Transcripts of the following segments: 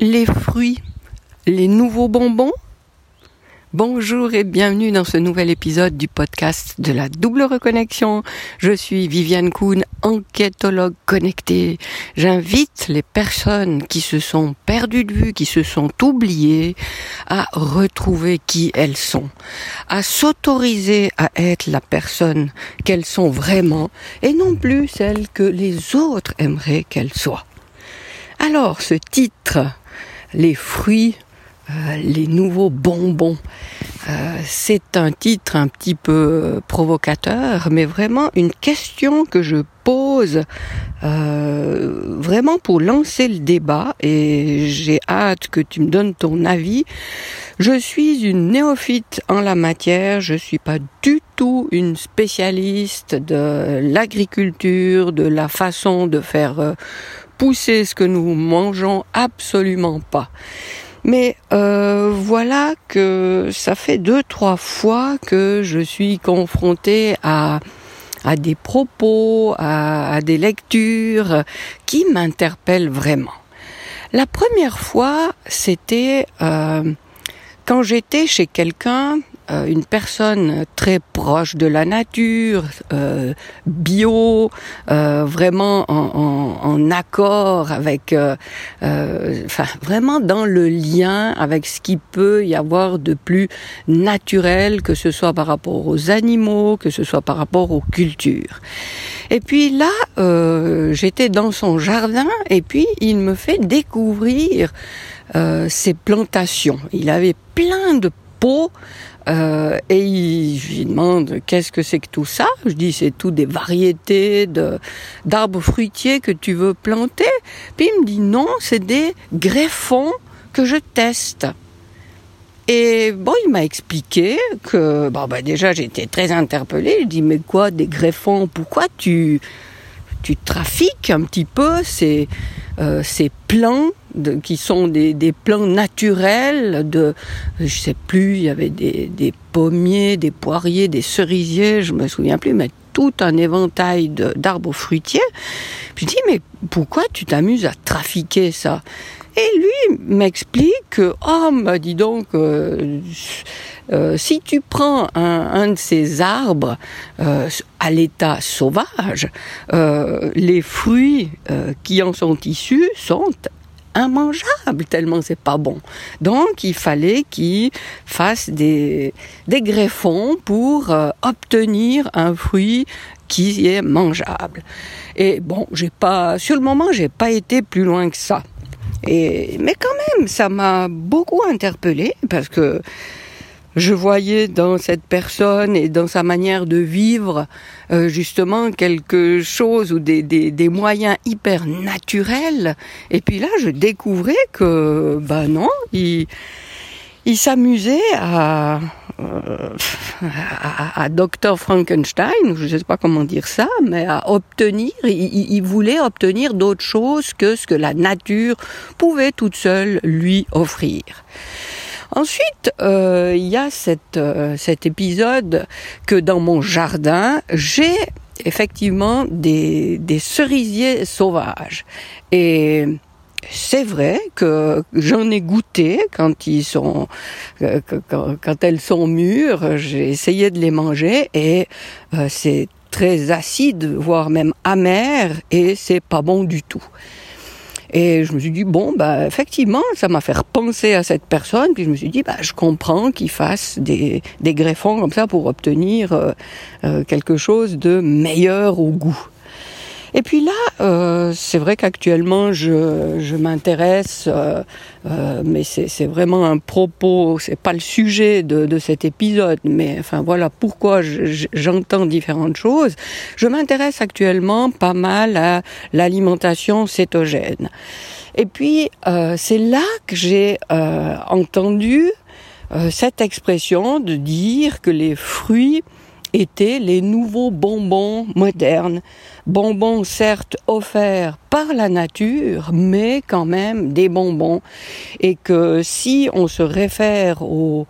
les fruits, les nouveaux bonbons Bonjour et bienvenue dans ce nouvel épisode du podcast de la double reconnexion. Je suis Viviane Kuhn, enquêtologue connectée. J'invite les personnes qui se sont perdues de vue, qui se sont oubliées, à retrouver qui elles sont, à s'autoriser à être la personne qu'elles sont vraiment et non plus celle que les autres aimeraient qu'elles soient. Alors, ce titre, les fruits euh, les nouveaux bonbons. Euh, c'est un titre un petit peu provocateur, mais vraiment une question que je pose euh, vraiment pour lancer le débat et j'ai hâte que tu me donnes ton avis. Je suis une néophyte en la matière, je suis pas du tout une spécialiste de l'agriculture, de la façon de faire pousser ce que nous mangeons, absolument pas. Mais euh, voilà que ça fait deux, trois fois que je suis confrontée à, à des propos, à, des lectures qui m'interpellent vraiment. La première fois, c'était euh, quand j'étais chez quelqu'un euh, une personne très proche de la nature, euh, bio, euh, vraiment en, en, accord avec, enfin vraiment dans le lien avec ce qui peut y avoir de plus naturel, que ce soit par rapport aux animaux, que ce soit par rapport aux cultures. Et puis là, j'étais dans son jardin et puis il me fait découvrir ses plantations. Il avait plein de pots euh, et il, je lui demande qu'est-ce que c'est que tout ça? Je dis c'est tout des variétés de d'arbres fruitiers que tu veux planter. Puis il me dit non, c'est des greffons que je teste. Et bon, il m'a expliqué que bon bah déjà j'étais très interpellée. Je dis mais quoi des greffons? Pourquoi tu tu trafiques un petit peu ces euh, ces plants? Qui sont des, des, plants naturels de, je sais plus, il y avait des, des pommiers, des poiriers, des cerisiers, je me souviens plus, mais tout un éventail d'arbres fruitiers. Je dis, mais pourquoi tu t'amuses à trafiquer ça? Et lui m'explique que, oh, bah dis donc, euh, euh, si tu prends un, de ces arbres euh, à l'état sauvage, les fruits qui en sont issus sont immangeable tellement c'est pas bon. Donc il fallait qu'il fasse des, des greffons pour euh, obtenir un fruit qui est mangeable. Et bon, j'ai pas, sur le moment, j'ai pas été plus loin que ça. Et, mais quand même, ça m'a beaucoup interpellé parce que je voyais dans cette personne et dans sa manière de vivre euh, justement quelque chose ou des, des, des, moyens hyper naturels. Et puis là, je découvrais que, ben non, il, il s'amusait à, euh, à, à, Dr Frankenstein, je ne sais pas comment dire ça, mais à obtenir, il, il voulait obtenir d'autres choses que ce que la nature pouvait toute seule lui offrir. Ensuite, euh, il y a euh, cet épisode que dans mon jardin, j'ai effectivement des, cerisiers sauvages. Et c'est vrai que j'en ai goûté quand ils sont euh, quand, quand, elles sont mûres, j'ai essayé de les manger et euh, c'est très acide, voire même amer et c'est pas bon du tout. Et je me suis dit, bon, bah, effectivement, ça m'a fait penser à cette personne. Puis je me suis dit, bah, je comprends qu'il fasse des, des greffons comme ça pour obtenir euh, euh, quelque chose de meilleur au goût. Et puis là, euh, c'est vrai qu'actuellement, je, je m'intéresse, euh, euh, mais c'est vraiment un propos, c'est pas le sujet de, de, cet épisode, mais enfin voilà pourquoi j'entends différentes choses. Je m'intéresse actuellement pas mal à l'alimentation cétogène. Et puis, euh, c'est là que j'ai euh, entendu euh, cette expression de dire que les fruits étaient les nouveaux bonbons modernes. Bonbons certes offerts par la nature, mais quand même des bonbons. Et que si on se réfère aux,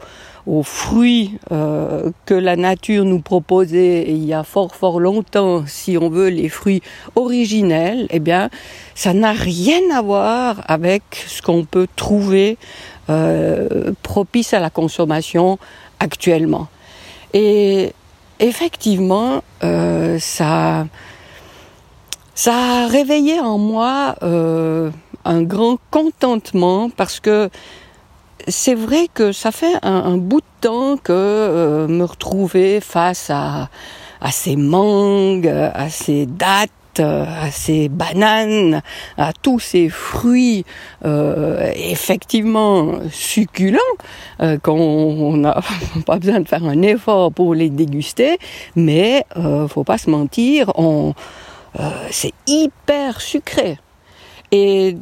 fruits euh, que la nature nous proposait il y a fort fort longtemps, si on veut les fruits originels, eh bien, ça n'a rien à voir avec ce qu'on peut trouver euh, propice à la consommation actuellement. Et effectivement, euh, ça, ça a réveillé en moi euh, un grand contentement parce que c'est vrai que ça fait un, bout de temps que euh, me retrouver face à, à ces mangues, à ces dattes, à ces bananes, à tous ces fruits euh, effectivement succulents euh, qu'on n'a pas besoin de faire un effort pour les déguster, mais euh, faut pas se mentir, euh, c'est hyper sucré. Et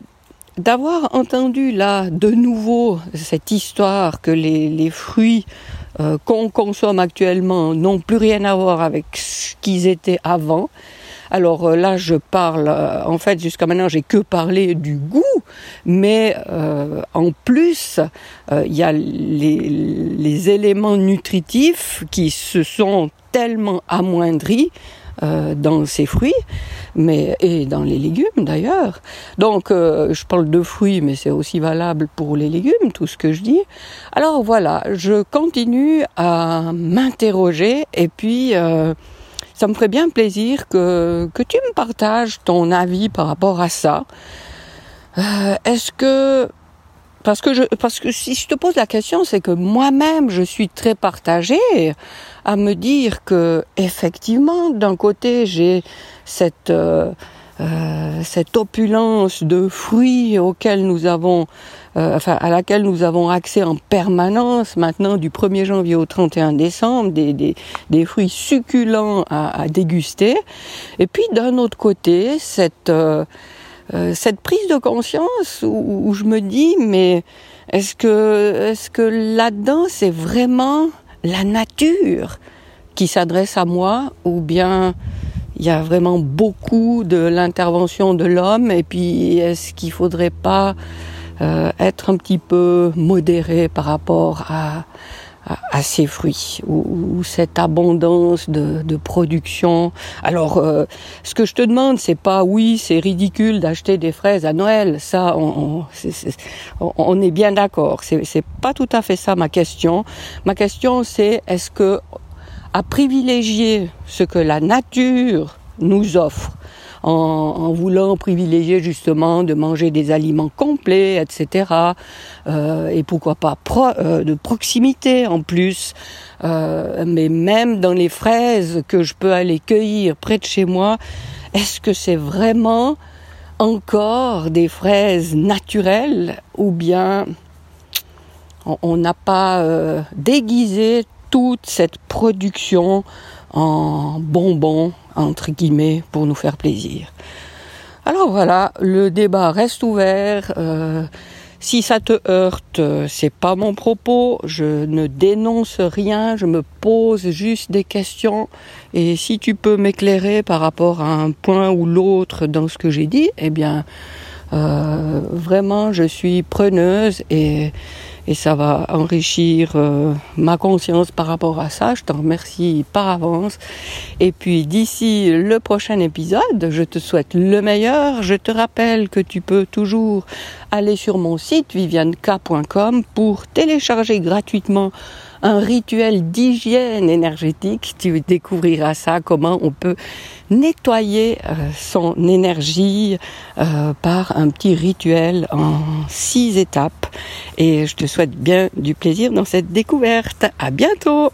d'avoir entendu là de nouveau cette histoire que les, fruits euh, qu'on consomme actuellement n'ont plus rien à voir avec ce qu'ils étaient avant. Alors euh, là, je parle, euh, en fait, jusqu'à maintenant, j'ai que parlé du goût, mais en plus, il y a les, éléments nutritifs qui se sont tellement amoindris euh, dans ces fruits, mais et dans les légumes d'ailleurs. Donc euh, je parle de fruits, mais c'est aussi valable pour les légumes, tout ce que je dis. Alors voilà, je continue à m'interroger et puis euh, ça me ferait bien plaisir que, que tu me partages ton avis par rapport à ça. Est-ce que parce que je, parce que si je te pose la question, c'est que moi-même, je suis très partagée à me dire que, effectivement, d'un côté, j'ai cette, euh, euh, cette opulence de fruits auxquels nous avons, euh, enfin, à laquelle nous avons accès en permanence maintenant du 1er janvier au 31 décembre, des, des, des fruits succulents à, à, déguster. Et puis, d'un autre côté, cette, euh, euh, cette prise de conscience où, je me dis mais est-ce que est-ce que là-dedans c'est vraiment la nature qui s'adresse à moi ou bien il y a vraiment beaucoup de l'intervention de l'homme et puis est-ce qu'il faudrait pas euh, être un petit peu modéré par rapport à à, ces fruits ou, cette abondance de, de production. Alors, euh, ce que je te demande, c'est pas oui, c'est ridicule d'acheter des fraises à Noël. Ça, on, on, on est bien d'accord. C'est pas tout à fait ça ma question. Ma question, c'est est-ce que à privilégier ce que la nature nous offre en, voulant privilégier justement de manger des aliments complets, etc. Euh, et pourquoi pas euh, de proximité en plus. Euh, mais même dans les fraises que je peux aller cueillir près de chez moi, est-ce que c'est vraiment encore des fraises naturelles ou bien on n'a pas déguisé toute cette production en bonbons, entre guillemets, pour nous faire plaisir. Alors voilà, le débat reste ouvert. Euh, si ça te heurte, c'est pas mon propos. Je ne dénonce rien. Je me pose juste des questions. Et si tu peux m'éclairer par rapport à un point ou l'autre dans ce que j'ai dit, eh bien, euh, vraiment, je suis preneuse et et ça va enrichir euh, ma conscience par rapport à ça. Je t'en remercie par avance. Et puis d'ici le prochain épisode, je te souhaite le meilleur. Je te rappelle que tu peux toujours aller sur mon site vivianka.com pour télécharger gratuitement un rituel d'hygiène énergétique. Tu découvriras ça, comment on peut nettoyer euh, son énergie euh, par un petit rituel en six étapes. Et je te souhaite bien du plaisir dans cette découverte. À bientôt!